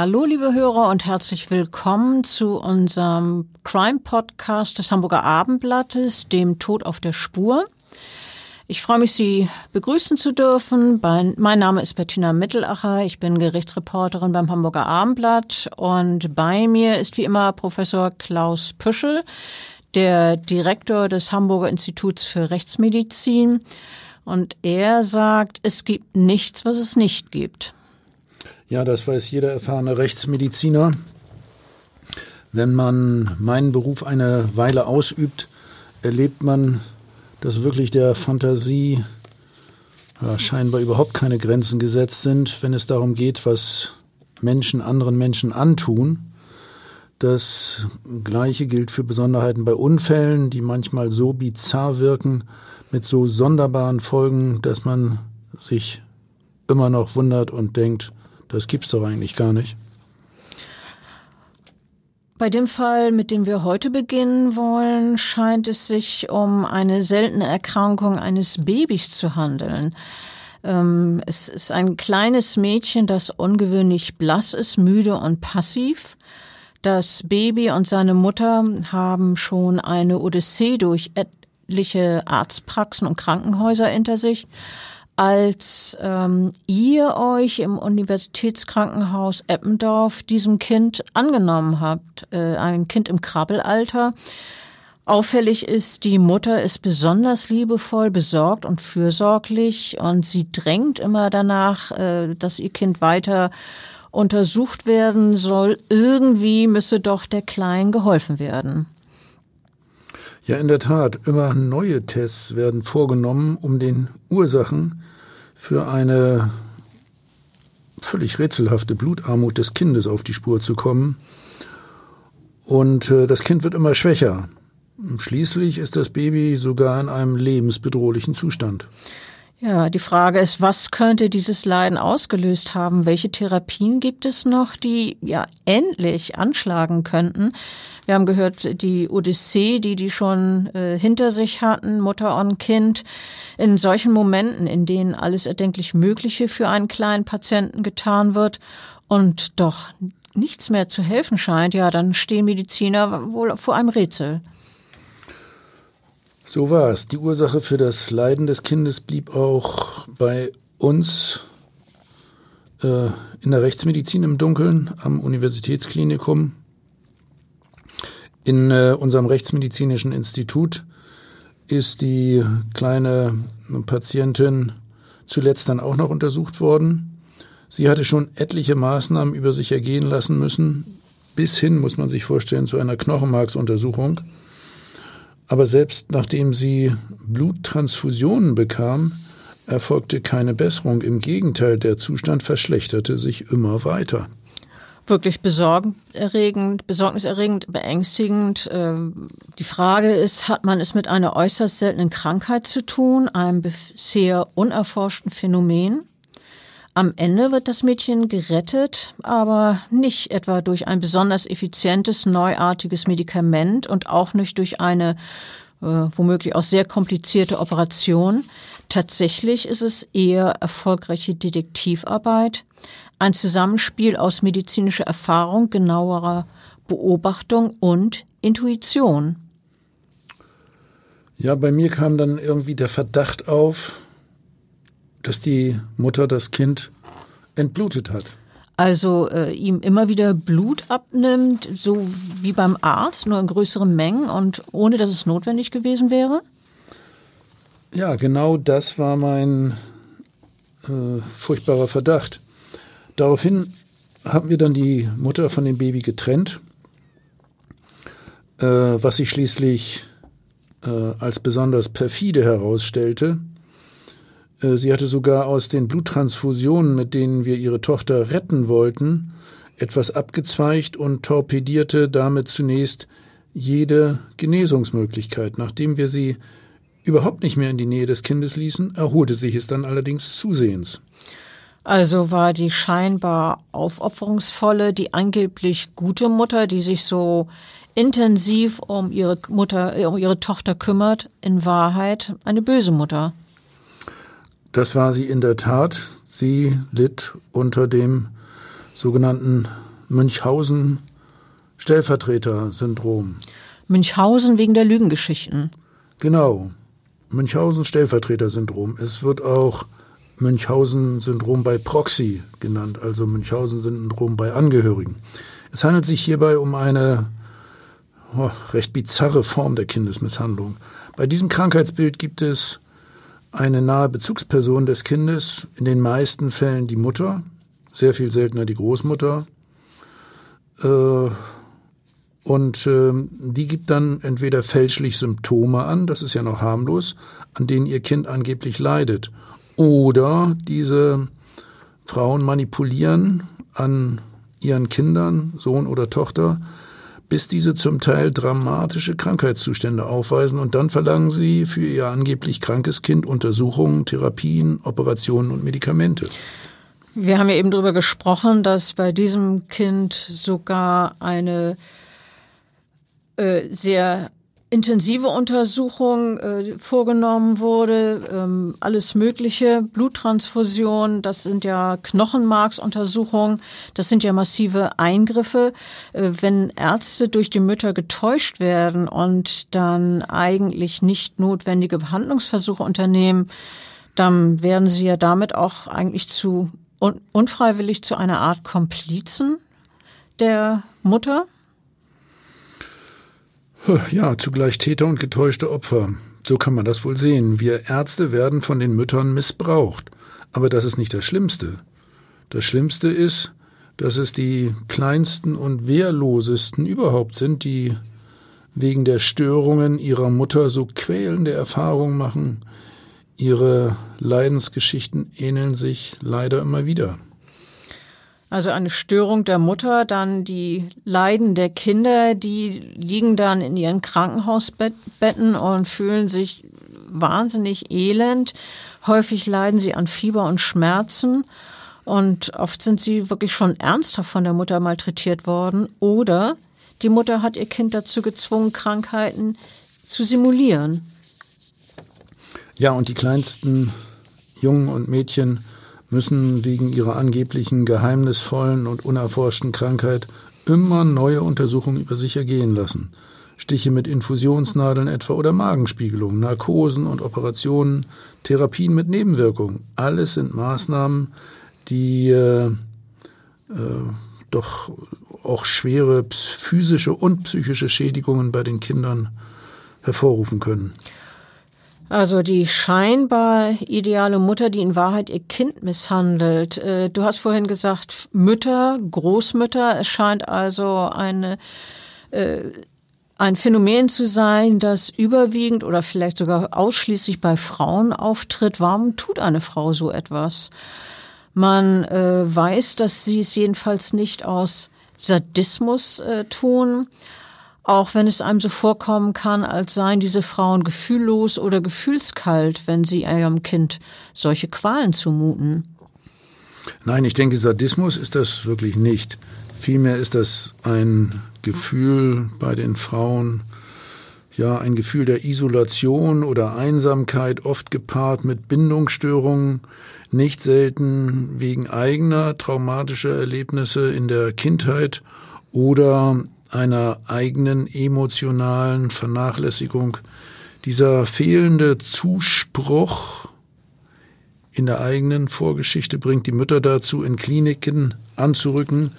Hallo, liebe Hörer und herzlich willkommen zu unserem Crime-Podcast des Hamburger Abendblattes, dem Tod auf der Spur. Ich freue mich, Sie begrüßen zu dürfen. Mein Name ist Bettina Mittelacher. Ich bin Gerichtsreporterin beim Hamburger Abendblatt und bei mir ist wie immer Professor Klaus Püschel, der Direktor des Hamburger Instituts für Rechtsmedizin. Und er sagt, es gibt nichts, was es nicht gibt. Ja, das weiß jeder erfahrene Rechtsmediziner. Wenn man meinen Beruf eine Weile ausübt, erlebt man dass wirklich der Fantasie ja, scheinbar überhaupt keine Grenzen gesetzt sind, wenn es darum geht, was Menschen anderen Menschen antun. Das Gleiche gilt für Besonderheiten bei Unfällen, die manchmal so bizarr wirken, mit so sonderbaren Folgen, dass man sich immer noch wundert und denkt, das gibt's doch eigentlich gar nicht. Bei dem Fall, mit dem wir heute beginnen wollen, scheint es sich um eine seltene Erkrankung eines Babys zu handeln. Ähm, es ist ein kleines Mädchen, das ungewöhnlich blass ist, müde und passiv. Das Baby und seine Mutter haben schon eine Odyssee durch etliche Arztpraxen und Krankenhäuser hinter sich als ähm, ihr euch im Universitätskrankenhaus Eppendorf diesem Kind angenommen habt, äh, ein Kind im Krabbelalter. Auffällig ist, die Mutter ist besonders liebevoll, besorgt und fürsorglich und sie drängt immer danach, äh, dass ihr Kind weiter untersucht werden soll. Irgendwie müsse doch der Kleinen geholfen werden. Ja, in der Tat, immer neue Tests werden vorgenommen, um den Ursachen für eine völlig rätselhafte Blutarmut des Kindes auf die Spur zu kommen. Und äh, das Kind wird immer schwächer. Schließlich ist das Baby sogar in einem lebensbedrohlichen Zustand. Ja, die Frage ist, was könnte dieses Leiden ausgelöst haben? Welche Therapien gibt es noch, die ja endlich anschlagen könnten? Wir haben gehört, die Odyssee, die die schon äh, hinter sich hatten, Mutter und Kind. In solchen Momenten, in denen alles erdenklich Mögliche für einen kleinen Patienten getan wird und doch nichts mehr zu helfen scheint, ja, dann stehen Mediziner wohl vor einem Rätsel. So war es. Die Ursache für das Leiden des Kindes blieb auch bei uns äh, in der Rechtsmedizin im Dunkeln am Universitätsklinikum. In äh, unserem rechtsmedizinischen Institut ist die kleine Patientin zuletzt dann auch noch untersucht worden. Sie hatte schon etliche Maßnahmen über sich ergehen lassen müssen, bis hin, muss man sich vorstellen, zu einer Knochenmarksuntersuchung. Aber selbst nachdem sie Bluttransfusionen bekam, erfolgte keine Besserung. Im Gegenteil, der Zustand verschlechterte sich immer weiter. Wirklich besorgniserregend, besorgniserregend, beängstigend. Ähm, die Frage ist, hat man es mit einer äußerst seltenen Krankheit zu tun, einem bisher unerforschten Phänomen? Am Ende wird das Mädchen gerettet, aber nicht etwa durch ein besonders effizientes, neuartiges Medikament und auch nicht durch eine äh, womöglich auch sehr komplizierte Operation. Tatsächlich ist es eher erfolgreiche Detektivarbeit, ein Zusammenspiel aus medizinischer Erfahrung, genauerer Beobachtung und Intuition. Ja, bei mir kam dann irgendwie der Verdacht auf, dass die Mutter das Kind entblutet hat. Also äh, ihm immer wieder Blut abnimmt, so wie beim Arzt, nur in größeren Mengen und ohne dass es notwendig gewesen wäre? Ja, genau das war mein äh, furchtbarer Verdacht. Daraufhin haben wir dann die Mutter von dem Baby getrennt, äh, was sich schließlich äh, als besonders perfide herausstellte. Äh, sie hatte sogar aus den Bluttransfusionen, mit denen wir ihre Tochter retten wollten, etwas abgezweigt und torpedierte damit zunächst jede Genesungsmöglichkeit. Nachdem wir sie überhaupt nicht mehr in die Nähe des Kindes ließen, erholte sich es dann allerdings zusehends. Also war die scheinbar aufopferungsvolle, die angeblich gute Mutter, die sich so intensiv um ihre Mutter, um ihre Tochter kümmert, in Wahrheit eine böse Mutter. Das war sie in der Tat. Sie litt unter dem sogenannten Münchhausen-Stellvertreter-Syndrom. Münchhausen wegen der Lügengeschichten. Genau. Münchhausen-Stellvertreter-Syndrom. Es wird auch Münchhausen-Syndrom bei Proxy genannt, also Münchhausen-Syndrom bei Angehörigen. Es handelt sich hierbei um eine oh, recht bizarre Form der Kindesmisshandlung. Bei diesem Krankheitsbild gibt es eine nahe Bezugsperson des Kindes, in den meisten Fällen die Mutter, sehr viel seltener die Großmutter. Äh, und äh, die gibt dann entweder fälschlich Symptome an, das ist ja noch harmlos, an denen ihr Kind angeblich leidet. Oder diese Frauen manipulieren an ihren Kindern, Sohn oder Tochter, bis diese zum Teil dramatische Krankheitszustände aufweisen und dann verlangen sie für ihr angeblich krankes Kind Untersuchungen, Therapien, Operationen und Medikamente. Wir haben ja eben darüber gesprochen, dass bei diesem Kind sogar eine äh, sehr intensive Untersuchung äh, vorgenommen wurde, ähm, alles Mögliche, Bluttransfusion, das sind ja Knochenmarksuntersuchungen, das sind ja massive Eingriffe. Äh, wenn Ärzte durch die Mütter getäuscht werden und dann eigentlich nicht notwendige Behandlungsversuche unternehmen, dann werden sie ja damit auch eigentlich zu un unfreiwillig zu einer Art Komplizen der Mutter. Ja, zugleich Täter und getäuschte Opfer. So kann man das wohl sehen. Wir Ärzte werden von den Müttern missbraucht. Aber das ist nicht das Schlimmste. Das Schlimmste ist, dass es die kleinsten und wehrlosesten überhaupt sind, die wegen der Störungen ihrer Mutter so quälende Erfahrungen machen. Ihre Leidensgeschichten ähneln sich leider immer wieder. Also eine Störung der Mutter, dann die Leiden der Kinder, die liegen dann in ihren Krankenhausbetten und fühlen sich wahnsinnig elend. Häufig leiden sie an Fieber und Schmerzen und oft sind sie wirklich schon ernsthaft von der Mutter malträtiert worden oder die Mutter hat ihr Kind dazu gezwungen, Krankheiten zu simulieren. Ja, und die kleinsten Jungen und Mädchen müssen wegen ihrer angeblichen geheimnisvollen und unerforschten Krankheit immer neue Untersuchungen über sich ergehen lassen. Stiche mit Infusionsnadeln etwa oder Magenspiegelung, Narkosen und Operationen, Therapien mit Nebenwirkungen. Alles sind Maßnahmen, die äh, äh, doch auch schwere physische und psychische Schädigungen bei den Kindern hervorrufen können. Also die scheinbar ideale Mutter, die in Wahrheit ihr Kind misshandelt. Äh, du hast vorhin gesagt, Mütter, Großmütter. Es scheint also eine, äh, ein Phänomen zu sein, das überwiegend oder vielleicht sogar ausschließlich bei Frauen auftritt. Warum tut eine Frau so etwas? Man äh, weiß, dass sie es jedenfalls nicht aus Sadismus tun, auch wenn es einem so vorkommen kann, als seien diese Frauen gefühllos oder gefühlskalt, wenn sie ihrem Kind solche Qualen zumuten. Nein, ich denke, Sadismus ist das wirklich nicht. Vielmehr ist das ein Gefühl bei den Frauen, ja, ein Gefühl der Isolation oder Einsamkeit, oft gepaart mit Bindungsstörungen, nicht selten wegen eigener traumatischer Erlebnisse in der Kindheit oder einer eigenen emotionalen Vernachlässigung, dieser fehlende Zuspruch in der eigenen Vorgeschichte bringt die Mütter dazu, in Kliniken anzurücken,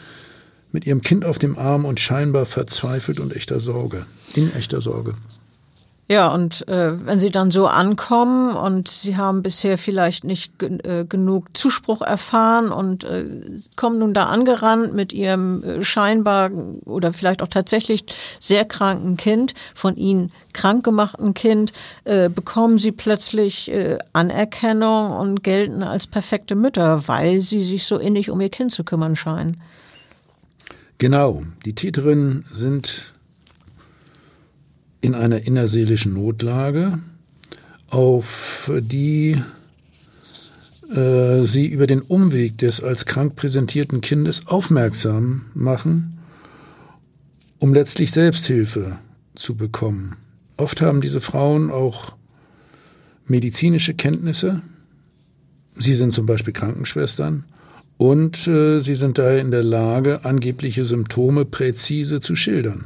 mit ihrem Kind auf dem Arm und scheinbar verzweifelt und echter Sorge, in echter Sorge. Ja, und äh, wenn Sie dann so ankommen und Sie haben bisher vielleicht nicht äh, genug Zuspruch erfahren und äh, kommen nun da angerannt mit Ihrem äh, scheinbar oder vielleicht auch tatsächlich sehr kranken Kind, von Ihnen krank gemachten Kind, äh, bekommen Sie plötzlich äh, Anerkennung und gelten als perfekte Mütter, weil Sie sich so innig um Ihr Kind zu kümmern scheinen. Genau, die Täterinnen sind in einer innerseelischen Notlage, auf die äh, sie über den Umweg des als krank präsentierten Kindes aufmerksam machen, um letztlich Selbsthilfe zu bekommen. Oft haben diese Frauen auch medizinische Kenntnisse. Sie sind zum Beispiel Krankenschwestern und äh, sie sind daher in der Lage, angebliche Symptome präzise zu schildern.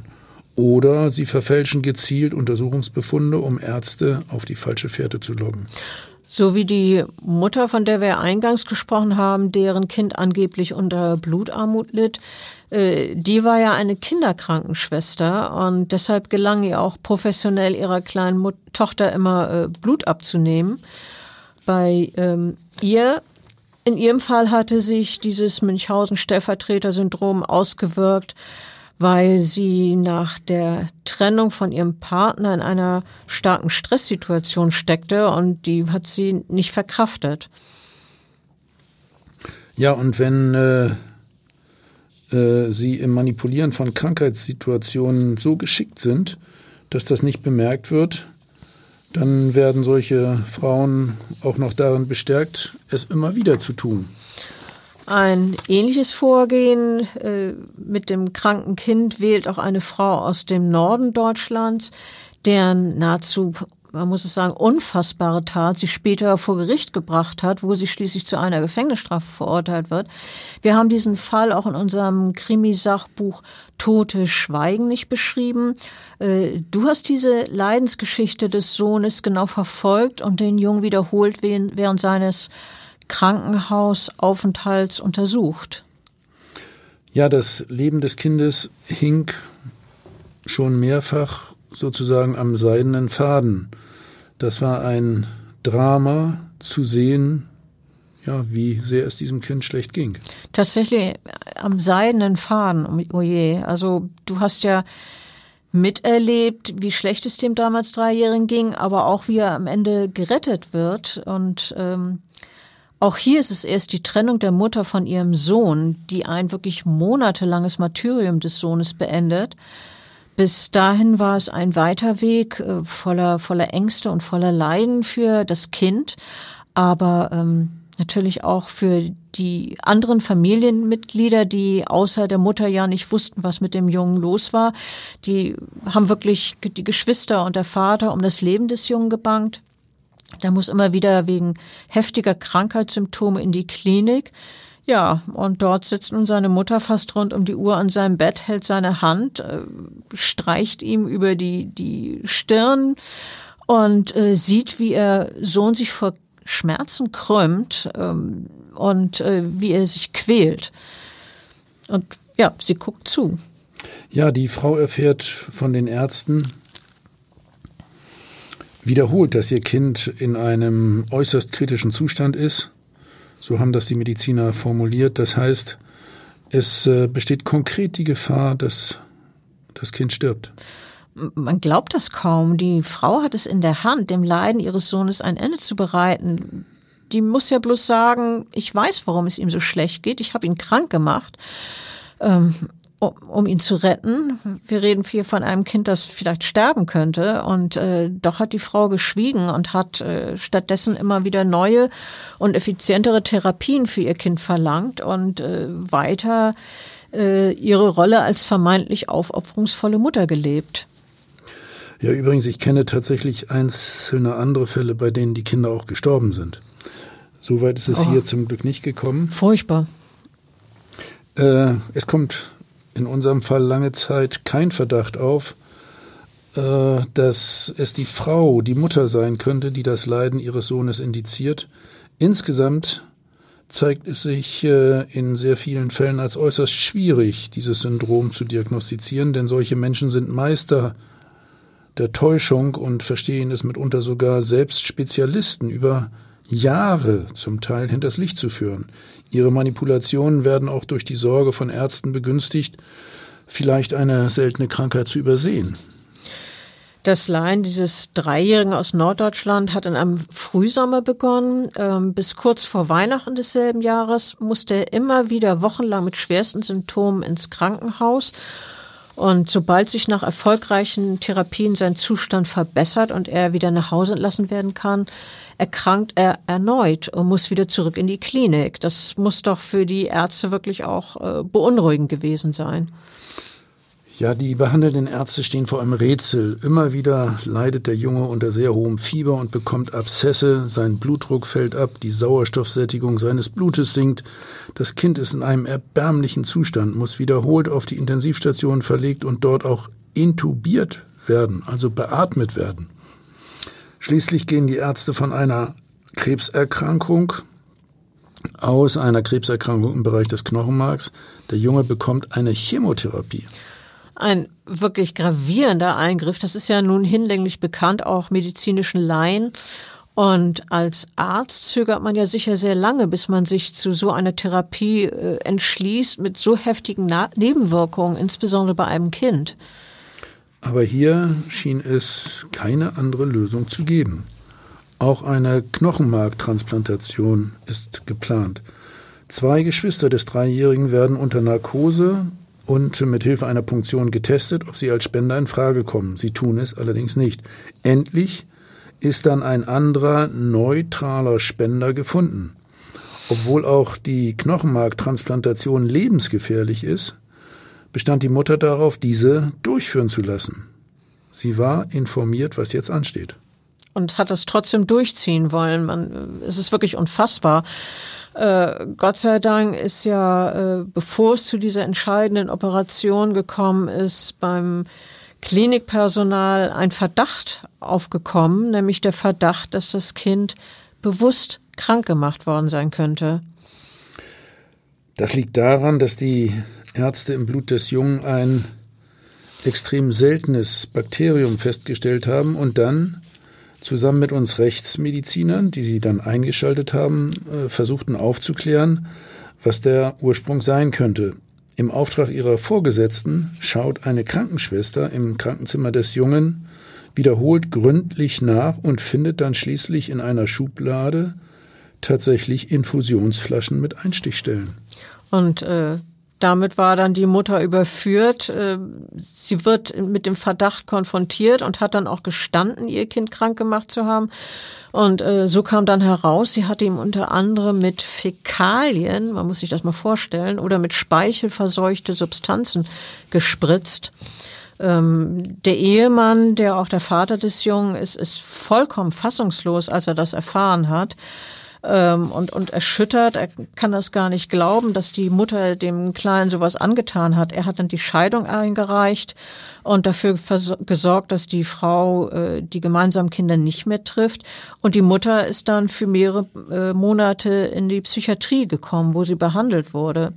Oder sie verfälschen gezielt Untersuchungsbefunde, um Ärzte auf die falsche Fährte zu locken. So wie die Mutter, von der wir eingangs gesprochen haben, deren Kind angeblich unter Blutarmut litt, äh, die war ja eine Kinderkrankenschwester und deshalb gelang ihr auch professionell ihrer kleinen Tochter immer äh, Blut abzunehmen. Bei ähm, ihr, in ihrem Fall hatte sich dieses Münchhausen-Stellvertreter-Syndrom ausgewirkt, weil sie nach der Trennung von ihrem Partner in einer starken Stresssituation steckte und die hat sie nicht verkraftet. Ja, und wenn äh, äh, sie im Manipulieren von Krankheitssituationen so geschickt sind, dass das nicht bemerkt wird, dann werden solche Frauen auch noch darin bestärkt, es immer wieder zu tun. Ein ähnliches Vorgehen äh, mit dem kranken Kind wählt auch eine Frau aus dem Norden Deutschlands, deren nahezu, man muss es sagen, unfassbare Tat sie später vor Gericht gebracht hat, wo sie schließlich zu einer Gefängnisstrafe verurteilt wird. Wir haben diesen Fall auch in unserem Krimisachbuch Tote Schweigen nicht beschrieben. Äh, du hast diese Leidensgeschichte des Sohnes genau verfolgt und den Jungen wiederholt während seines Krankenhausaufenthalts untersucht. Ja, das Leben des Kindes hing schon mehrfach sozusagen am seidenen Faden. Das war ein Drama zu sehen, ja, wie sehr es diesem Kind schlecht ging. Tatsächlich am seidenen Faden, oh je. Also du hast ja miterlebt, wie schlecht es dem damals Dreijährigen ging, aber auch wie er am Ende gerettet wird. Und ähm, auch hier ist es erst die Trennung der Mutter von ihrem Sohn, die ein wirklich monatelanges Martyrium des Sohnes beendet. Bis dahin war es ein weiter Weg äh, voller, voller Ängste und voller Leiden für das Kind, aber ähm, natürlich auch für die anderen Familienmitglieder, die außer der Mutter ja nicht wussten, was mit dem Jungen los war. Die haben wirklich die Geschwister und der Vater um das Leben des Jungen gebankt. Der muss immer wieder wegen heftiger Krankheitssymptome in die Klinik. Ja, und dort sitzt nun seine Mutter fast rund um die Uhr an seinem Bett, hält seine Hand, äh, streicht ihm über die, die Stirn und äh, sieht, wie er Sohn sich vor Schmerzen krümmt ähm, und äh, wie er sich quält. Und ja, sie guckt zu. Ja, die Frau erfährt von den Ärzten, wiederholt, dass ihr Kind in einem äußerst kritischen Zustand ist. So haben das die Mediziner formuliert. Das heißt, es äh, besteht konkret die Gefahr, dass das Kind stirbt. Man glaubt das kaum. Die Frau hat es in der Hand, dem Leiden ihres Sohnes ein Ende zu bereiten. Die muss ja bloß sagen, ich weiß, warum es ihm so schlecht geht. Ich habe ihn krank gemacht. Ähm, um ihn zu retten. Wir reden hier von einem Kind, das vielleicht sterben könnte. Und äh, doch hat die Frau geschwiegen und hat äh, stattdessen immer wieder neue und effizientere Therapien für ihr Kind verlangt und äh, weiter äh, ihre Rolle als vermeintlich aufopferungsvolle Mutter gelebt. Ja, übrigens, ich kenne tatsächlich einzelne andere Fälle, bei denen die Kinder auch gestorben sind. Soweit ist es oh. hier zum Glück nicht gekommen. Furchtbar. Äh, es kommt in unserem Fall lange Zeit kein Verdacht auf, äh, dass es die Frau, die Mutter sein könnte, die das Leiden ihres Sohnes indiziert. Insgesamt zeigt es sich äh, in sehr vielen Fällen als äußerst schwierig, dieses Syndrom zu diagnostizieren, denn solche Menschen sind Meister der Täuschung und verstehen es mitunter sogar selbst Spezialisten über Jahre zum Teil hinters Licht zu führen. Ihre Manipulationen werden auch durch die Sorge von Ärzten begünstigt, vielleicht eine seltene Krankheit zu übersehen. Das Leiden dieses Dreijährigen aus Norddeutschland hat in einem Frühsommer begonnen. Ähm, bis kurz vor Weihnachten desselben Jahres musste er immer wieder wochenlang mit schwersten Symptomen ins Krankenhaus. Und sobald sich nach erfolgreichen Therapien sein Zustand verbessert und er wieder nach Hause entlassen werden kann, erkrankt er erneut und muss wieder zurück in die Klinik. Das muss doch für die Ärzte wirklich auch äh, beunruhigend gewesen sein. Ja, die behandelnden Ärzte stehen vor einem Rätsel. Immer wieder leidet der Junge unter sehr hohem Fieber und bekommt Abszesse, sein Blutdruck fällt ab, die Sauerstoffsättigung seines Blutes sinkt. Das Kind ist in einem erbärmlichen Zustand, muss wiederholt auf die Intensivstation verlegt und dort auch intubiert werden, also beatmet werden. Schließlich gehen die Ärzte von einer Krebserkrankung aus, einer Krebserkrankung im Bereich des Knochenmarks. Der Junge bekommt eine Chemotherapie ein wirklich gravierender Eingriff. Das ist ja nun hinlänglich bekannt, auch medizinischen Laien. Und als Arzt zögert man ja sicher sehr lange, bis man sich zu so einer Therapie äh, entschließt mit so heftigen Na Nebenwirkungen, insbesondere bei einem Kind. Aber hier schien es keine andere Lösung zu geben. Auch eine Knochenmarktransplantation ist geplant. Zwei Geschwister des Dreijährigen werden unter Narkose und mit Hilfe einer Punktion getestet, ob sie als Spender in Frage kommen. Sie tun es allerdings nicht. Endlich ist dann ein anderer neutraler Spender gefunden. Obwohl auch die Knochenmarktransplantation lebensgefährlich ist, bestand die Mutter darauf, diese durchführen zu lassen. Sie war informiert, was jetzt ansteht. Und hat es trotzdem durchziehen wollen. Man, es ist wirklich unfassbar. Äh, Gott sei Dank ist ja, äh, bevor es zu dieser entscheidenden Operation gekommen ist, beim Klinikpersonal ein Verdacht aufgekommen, nämlich der Verdacht, dass das Kind bewusst krank gemacht worden sein könnte. Das liegt daran, dass die Ärzte im Blut des Jungen ein extrem seltenes Bakterium festgestellt haben und dann zusammen mit uns Rechtsmedizinern, die sie dann eingeschaltet haben, äh, versuchten aufzuklären, was der Ursprung sein könnte. Im Auftrag ihrer Vorgesetzten schaut eine Krankenschwester im Krankenzimmer des Jungen wiederholt gründlich nach und findet dann schließlich in einer Schublade tatsächlich Infusionsflaschen mit Einstichstellen. Und äh, damit war dann die Mutter überführt. Äh, sie wird mit dem Verdacht konfrontiert und hat dann auch gestanden, ihr Kind krank gemacht zu haben. Und äh, so kam dann heraus, sie hatte ihm unter anderem mit Fäkalien, man muss sich das mal vorstellen, oder mit Speichel verseuchte Substanzen gespritzt. Ähm, der Ehemann, der auch der Vater des Jungen ist, ist vollkommen fassungslos, als er das erfahren hat ähm, und, und erschüttert. Er kann das gar nicht glauben, dass die Mutter dem Kleinen sowas angetan hat. Er hat dann die Scheidung eingereicht und dafür gesorgt, dass die Frau äh, die gemeinsamen Kinder nicht mehr trifft. Und die Mutter ist dann für mehrere äh, Monate in die Psychiatrie gekommen, wo sie behandelt wurde.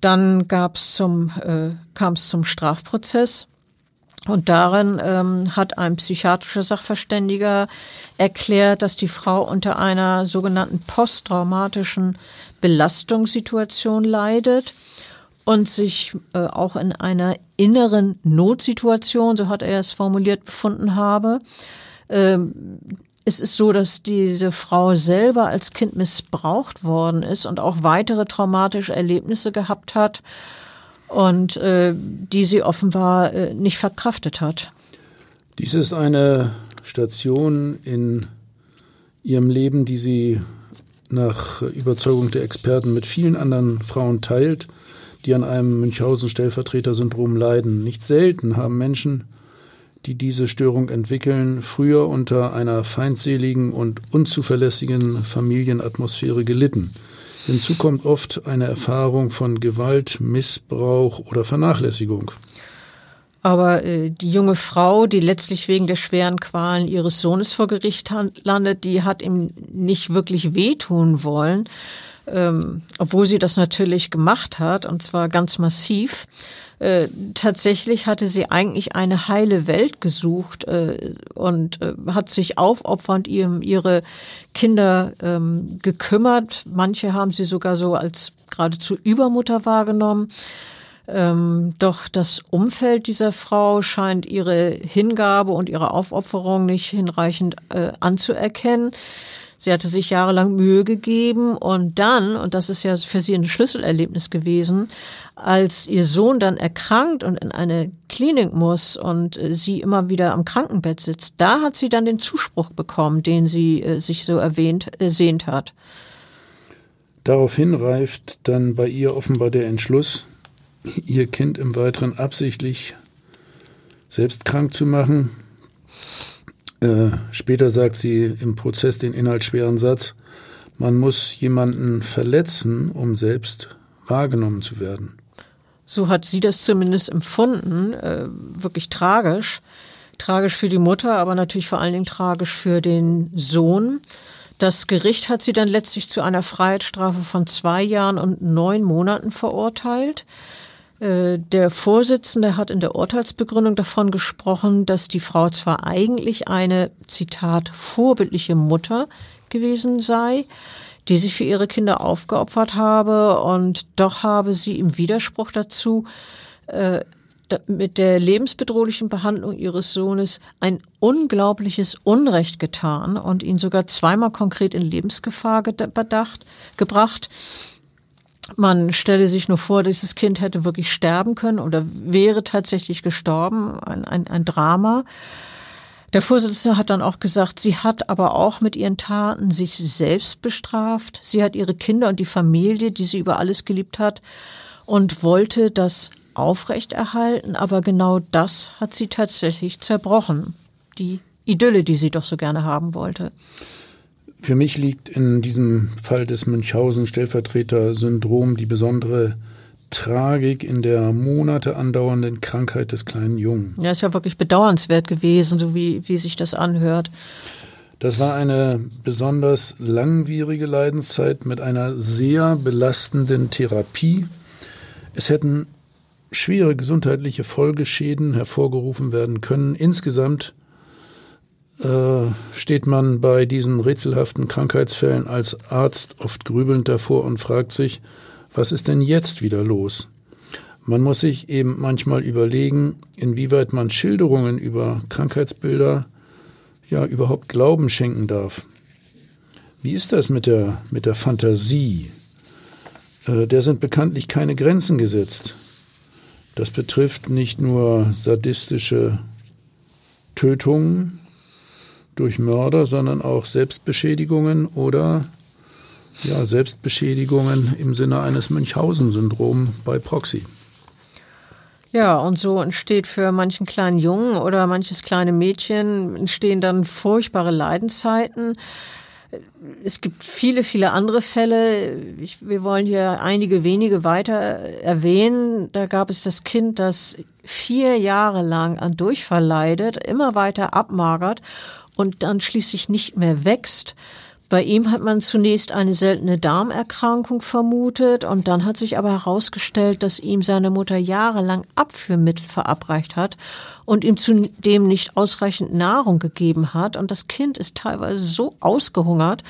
Dann gab's zum, äh, kam es zum Strafprozess. Und darin ähm, hat ein psychiatrischer Sachverständiger erklärt, dass die Frau unter einer sogenannten posttraumatischen Belastungssituation leidet und sich äh, auch in einer inneren Notsituation, so hat er es formuliert, befunden habe. Ähm, es ist so, dass diese Frau selber als Kind missbraucht worden ist und auch weitere traumatische Erlebnisse gehabt hat und äh, die sie offenbar äh, nicht verkraftet hat. Dies ist eine Station in ihrem Leben, die sie nach Überzeugung der Experten mit vielen anderen Frauen teilt, die an einem Münchhausen-Stellvertreter-Syndrom leiden. Nicht selten haben Menschen, die diese Störung entwickeln, früher unter einer feindseligen und unzuverlässigen Familienatmosphäre gelitten. Hinzu kommt oft eine Erfahrung von Gewalt, Missbrauch oder Vernachlässigung. Aber äh, die junge Frau, die letztlich wegen der schweren Qualen ihres Sohnes vor Gericht landet, die hat ihm nicht wirklich wehtun wollen, ähm, obwohl sie das natürlich gemacht hat, und zwar ganz massiv. Äh, tatsächlich hatte sie eigentlich eine heile Welt gesucht äh, und äh, hat sich aufopfernd ihrem, ihre Kinder ähm, gekümmert. Manche haben sie sogar so als geradezu Übermutter wahrgenommen. Ähm, doch das Umfeld dieser Frau scheint ihre Hingabe und ihre Aufopferung nicht hinreichend äh, anzuerkennen. Sie hatte sich jahrelang Mühe gegeben und dann, und das ist ja für sie ein Schlüsselerlebnis gewesen, als ihr Sohn dann erkrankt und in eine Klinik muss und äh, sie immer wieder am Krankenbett sitzt, da hat sie dann den Zuspruch bekommen, den sie äh, sich so erwähnt, ersehnt hat. Daraufhin reift dann bei ihr offenbar der Entschluss, ihr Kind im Weiteren absichtlich selbst krank zu machen. Äh, später sagt sie im Prozess den inhaltsschweren Satz, man muss jemanden verletzen, um selbst wahrgenommen zu werden. So hat sie das zumindest empfunden, äh, wirklich tragisch. Tragisch für die Mutter, aber natürlich vor allen Dingen tragisch für den Sohn. Das Gericht hat sie dann letztlich zu einer Freiheitsstrafe von zwei Jahren und neun Monaten verurteilt. Äh, der Vorsitzende hat in der Urteilsbegründung davon gesprochen, dass die Frau zwar eigentlich eine, Zitat, vorbildliche Mutter gewesen sei, die sich für ihre Kinder aufgeopfert habe und doch habe sie im Widerspruch dazu äh, mit der lebensbedrohlichen Behandlung ihres Sohnes ein unglaubliches Unrecht getan und ihn sogar zweimal konkret in Lebensgefahr bedacht, gebracht. Man stelle sich nur vor, dieses Kind hätte wirklich sterben können oder wäre tatsächlich gestorben. Ein, ein, ein Drama. Der Vorsitzende hat dann auch gesagt, sie hat aber auch mit ihren Taten sich selbst bestraft. Sie hat ihre Kinder und die Familie, die sie über alles geliebt hat, und wollte das aufrechterhalten. Aber genau das hat sie tatsächlich zerbrochen. Die Idylle, die sie doch so gerne haben wollte. Für mich liegt in diesem Fall des Münchhausen-Stellvertreter-Syndrom die besondere Tragik in der Monate andauernden Krankheit des kleinen Jungen. Ja, ist ja wirklich bedauernswert gewesen, so wie, wie sich das anhört. Das war eine besonders langwierige Leidenszeit mit einer sehr belastenden Therapie. Es hätten schwere gesundheitliche Folgeschäden hervorgerufen werden können. Insgesamt steht man bei diesen rätselhaften Krankheitsfällen als Arzt oft grübelnd davor und fragt sich, was ist denn jetzt wieder los? Man muss sich eben manchmal überlegen, inwieweit man Schilderungen über Krankheitsbilder ja überhaupt Glauben schenken darf. Wie ist das mit der, mit der Fantasie? Äh, der sind bekanntlich keine Grenzen gesetzt. Das betrifft nicht nur sadistische Tötungen, durch Mörder, sondern auch Selbstbeschädigungen oder ja, Selbstbeschädigungen im Sinne eines Münchhausen-Syndrom bei Proxy. Ja, und so entsteht für manchen kleinen Jungen oder manches kleine Mädchen entstehen dann furchtbare Leidenszeiten. Es gibt viele, viele andere Fälle. Ich, wir wollen hier einige wenige weiter erwähnen. Da gab es das Kind, das vier Jahre lang an Durchfall leidet, immer weiter abmagert und dann schließlich nicht mehr wächst. Bei ihm hat man zunächst eine seltene Darmerkrankung vermutet und dann hat sich aber herausgestellt, dass ihm seine Mutter jahrelang Abführmittel verabreicht hat und ihm zudem nicht ausreichend Nahrung gegeben hat und das Kind ist teilweise so ausgehungert,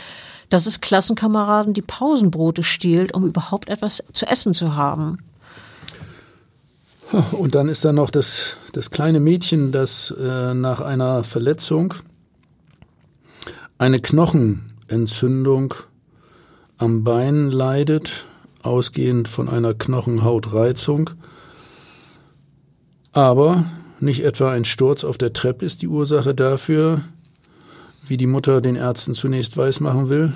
dass es Klassenkameraden die Pausenbrote stiehlt, um überhaupt etwas zu essen zu haben. Und dann ist da noch das, das kleine Mädchen, das äh, nach einer Verletzung eine Knochenentzündung am Bein leidet, ausgehend von einer Knochenhautreizung, aber nicht etwa ein Sturz auf der Treppe ist die Ursache dafür, wie die Mutter den Ärzten zunächst weismachen will.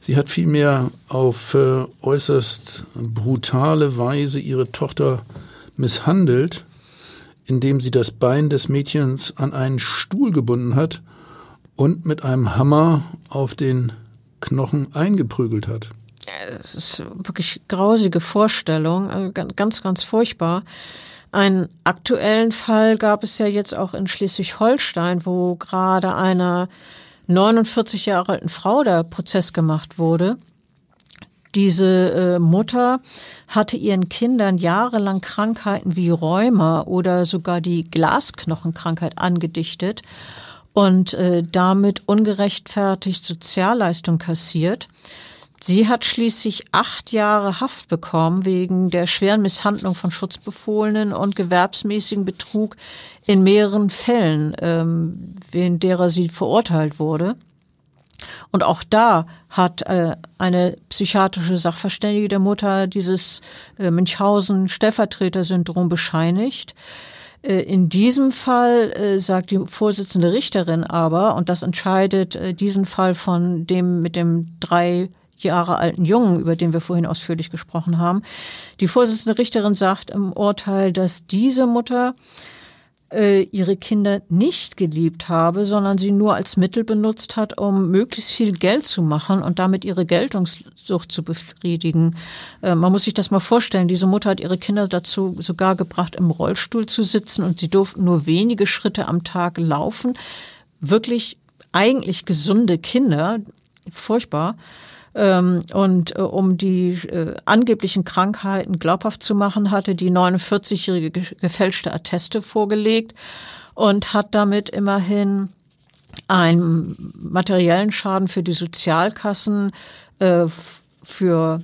Sie hat vielmehr auf äh, äußerst brutale Weise ihre Tochter misshandelt, indem sie das Bein des Mädchens an einen Stuhl gebunden hat und mit einem Hammer auf den Knochen eingeprügelt hat. Es ist wirklich grausige Vorstellung, also ganz, ganz furchtbar. Einen aktuellen Fall gab es ja jetzt auch in Schleswig-Holstein, wo gerade einer 49 Jahre alten Frau der Prozess gemacht wurde. Diese äh, Mutter hatte ihren Kindern jahrelang Krankheiten wie Rheuma oder sogar die Glasknochenkrankheit angedichtet und äh, damit ungerechtfertigt Sozialleistung kassiert. Sie hat schließlich acht Jahre Haft bekommen wegen der schweren Misshandlung von Schutzbefohlenen und gewerbsmäßigen Betrug in mehreren Fällen, ähm, wegen derer sie verurteilt wurde. Und auch da hat äh, eine psychiatrische Sachverständige der Mutter dieses äh, Münchhausen-Stellvertreter-Syndrom bescheinigt. Äh, in diesem Fall äh, sagt die Vorsitzende Richterin aber, und das entscheidet äh, diesen Fall von dem mit dem drei Jahre alten Jungen, über den wir vorhin ausführlich gesprochen haben. Die Vorsitzende Richterin sagt im Urteil, dass diese Mutter äh, ihre Kinder nicht geliebt habe, sondern sie nur als Mittel benutzt hat, um möglichst viel Geld zu machen und damit ihre Geltungssucht zu befriedigen. Äh, man muss sich das mal vorstellen. Diese Mutter hat ihre Kinder dazu sogar gebracht, im Rollstuhl zu sitzen und sie durften nur wenige Schritte am Tag laufen. Wirklich eigentlich gesunde Kinder. Furchtbar. Ähm, und äh, um die äh, angeblichen Krankheiten glaubhaft zu machen, hatte die 49-jährige gefälschte Atteste vorgelegt und hat damit immerhin einen materiellen Schaden für die Sozialkassen äh, für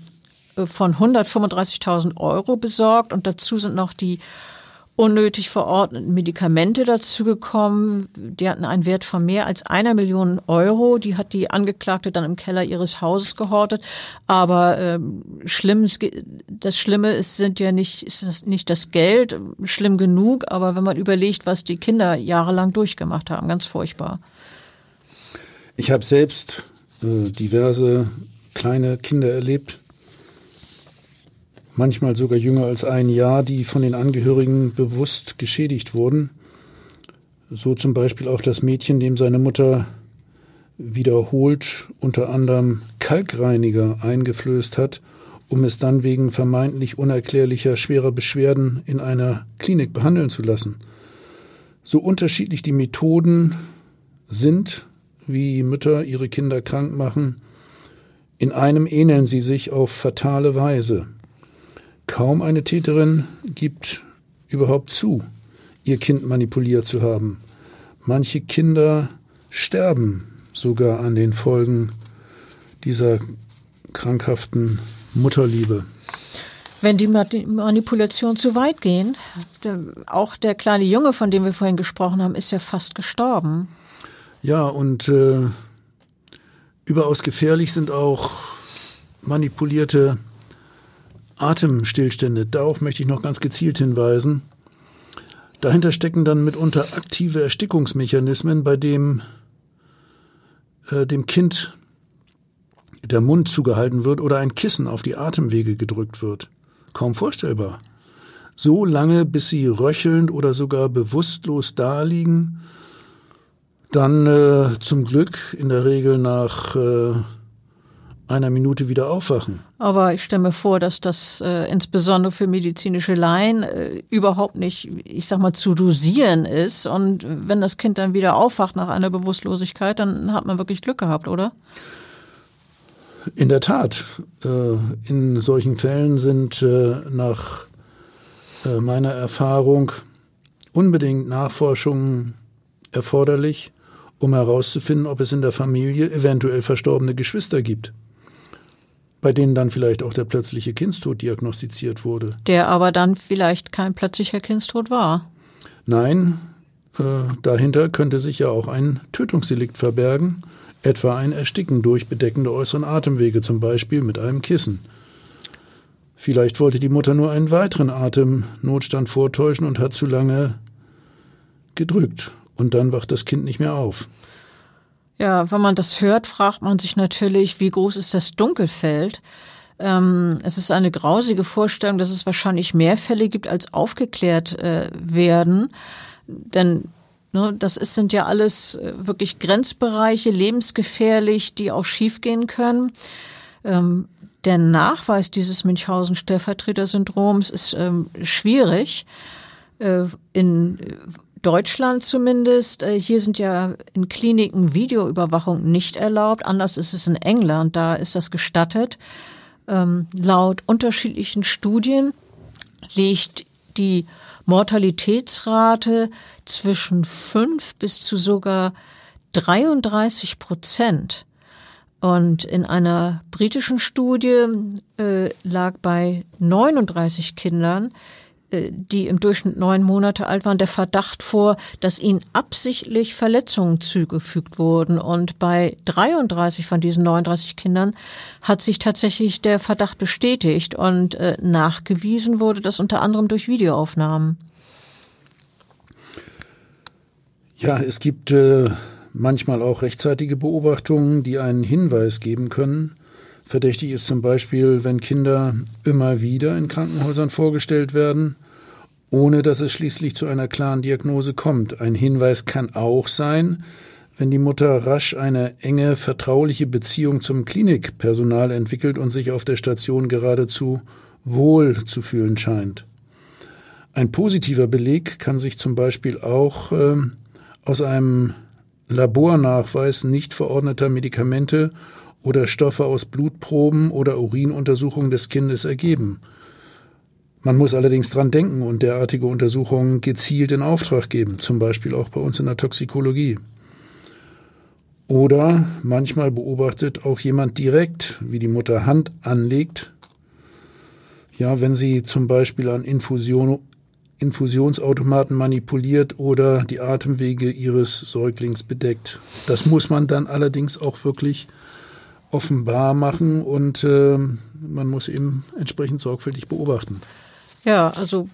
von 135.000 Euro besorgt. Und dazu sind noch die unnötig verordneten Medikamente dazugekommen. Die hatten einen Wert von mehr als einer Million Euro. Die hat die Angeklagte dann im Keller ihres Hauses gehortet. Aber ähm, schlimm, das Schlimme ist, sind ja nicht, ist nicht das Geld, schlimm genug, aber wenn man überlegt, was die Kinder jahrelang durchgemacht haben, ganz furchtbar. Ich habe selbst äh, diverse kleine Kinder erlebt, manchmal sogar jünger als ein Jahr, die von den Angehörigen bewusst geschädigt wurden. So zum Beispiel auch das Mädchen, dem seine Mutter wiederholt unter anderem Kalkreiniger eingeflößt hat, um es dann wegen vermeintlich unerklärlicher schwerer Beschwerden in einer Klinik behandeln zu lassen. So unterschiedlich die Methoden sind, wie Mütter ihre Kinder krank machen, in einem ähneln sie sich auf fatale Weise. Kaum eine Täterin gibt überhaupt zu, ihr Kind manipuliert zu haben. Manche Kinder sterben sogar an den Folgen dieser krankhaften Mutterliebe. Wenn die Manipulation zu weit gehen, auch der kleine Junge, von dem wir vorhin gesprochen haben, ist ja fast gestorben. Ja, und äh, überaus gefährlich sind auch manipulierte Atemstillstände, darauf möchte ich noch ganz gezielt hinweisen. Dahinter stecken dann mitunter aktive Erstickungsmechanismen, bei dem äh, dem Kind der Mund zugehalten wird oder ein Kissen auf die Atemwege gedrückt wird. Kaum vorstellbar. So lange, bis sie röchelnd oder sogar bewusstlos daliegen, dann äh, zum Glück in der Regel nach äh, einer Minute wieder aufwachen. Aber ich stelle mir vor, dass das äh, insbesondere für medizinische Laien äh, überhaupt nicht, ich sag mal, zu dosieren ist. Und wenn das Kind dann wieder aufwacht nach einer Bewusstlosigkeit, dann hat man wirklich Glück gehabt, oder? In der Tat. Äh, in solchen Fällen sind äh, nach äh, meiner Erfahrung unbedingt Nachforschungen erforderlich, um herauszufinden, ob es in der Familie eventuell verstorbene Geschwister gibt bei denen dann vielleicht auch der plötzliche Kindstod diagnostiziert wurde. Der aber dann vielleicht kein plötzlicher Kindstod war. Nein, äh, dahinter könnte sich ja auch ein Tötungsdelikt verbergen, etwa ein Ersticken durch bedeckende äußeren Atemwege, zum Beispiel mit einem Kissen. Vielleicht wollte die Mutter nur einen weiteren Atemnotstand vortäuschen und hat zu lange gedrückt, und dann wacht das Kind nicht mehr auf. Ja, wenn man das hört, fragt man sich natürlich, wie groß ist das Dunkelfeld? Ähm, es ist eine grausige Vorstellung, dass es wahrscheinlich mehr Fälle gibt, als aufgeklärt äh, werden. Denn ne, das ist, sind ja alles äh, wirklich Grenzbereiche, lebensgefährlich, die auch schiefgehen können. Ähm, der Nachweis dieses Münchhausen-Stellvertreter-Syndroms ist ähm, schwierig. äh, in Deutschland zumindest. Äh, hier sind ja in Kliniken Videoüberwachung nicht erlaubt. Anders ist es in England, da ist das gestattet. Ähm, laut unterschiedlichen Studien liegt die Mortalitätsrate zwischen fünf bis zu sogar 33 Prozent. Und in einer britischen Studie äh, lag bei 39 Kindern die im Durchschnitt neun Monate alt waren, der Verdacht vor, dass ihnen absichtlich Verletzungen zugefügt wurden. Und bei 33 von diesen 39 Kindern hat sich tatsächlich der Verdacht bestätigt und äh, nachgewiesen wurde das unter anderem durch Videoaufnahmen. Ja, es gibt äh, manchmal auch rechtzeitige Beobachtungen, die einen Hinweis geben können. Verdächtig ist zum Beispiel, wenn Kinder immer wieder in Krankenhäusern vorgestellt werden, ohne dass es schließlich zu einer klaren Diagnose kommt. Ein Hinweis kann auch sein, wenn die Mutter rasch eine enge, vertrauliche Beziehung zum Klinikpersonal entwickelt und sich auf der Station geradezu wohl zu fühlen scheint. Ein positiver Beleg kann sich zum Beispiel auch äh, aus einem Labornachweis nicht verordneter Medikamente oder Stoffe aus Blutproben oder Urinuntersuchungen des Kindes ergeben. Man muss allerdings dran denken und derartige Untersuchungen gezielt in Auftrag geben, zum Beispiel auch bei uns in der Toxikologie. Oder manchmal beobachtet auch jemand direkt, wie die Mutter Hand anlegt, ja, wenn sie zum Beispiel an Infusion, Infusionsautomaten manipuliert oder die Atemwege ihres Säuglings bedeckt. Das muss man dann allerdings auch wirklich offenbar machen und äh, man muss eben entsprechend sorgfältig beobachten. Ja, also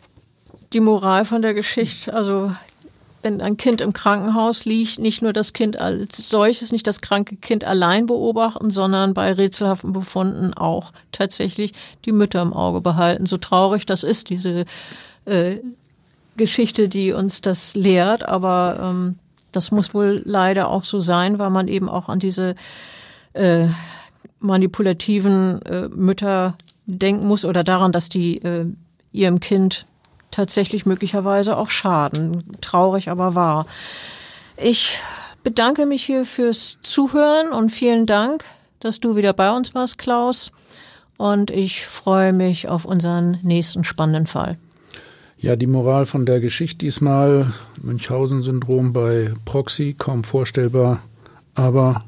die Moral von der Geschichte, also wenn ein Kind im Krankenhaus liegt, nicht nur das Kind als solches, nicht das kranke Kind allein beobachten, sondern bei rätselhaften Befunden auch tatsächlich die Mütter im Auge behalten. So traurig das ist, diese äh, Geschichte, die uns das lehrt, aber ähm, das muss wohl leider auch so sein, weil man eben auch an diese äh, manipulativen äh, Mütter denken muss oder daran, dass die äh, ihrem Kind tatsächlich möglicherweise auch schaden. Traurig, aber wahr. Ich bedanke mich hier fürs Zuhören und vielen Dank, dass du wieder bei uns warst, Klaus. Und ich freue mich auf unseren nächsten spannenden Fall. Ja, die Moral von der Geschichte diesmal, Münchhausen-Syndrom bei Proxy, kaum vorstellbar, aber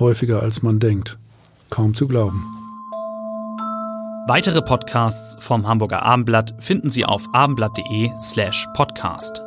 häufiger als man denkt. Kaum zu glauben. Weitere Podcasts vom Hamburger Abendblatt finden Sie auf abendblatt.de slash podcast.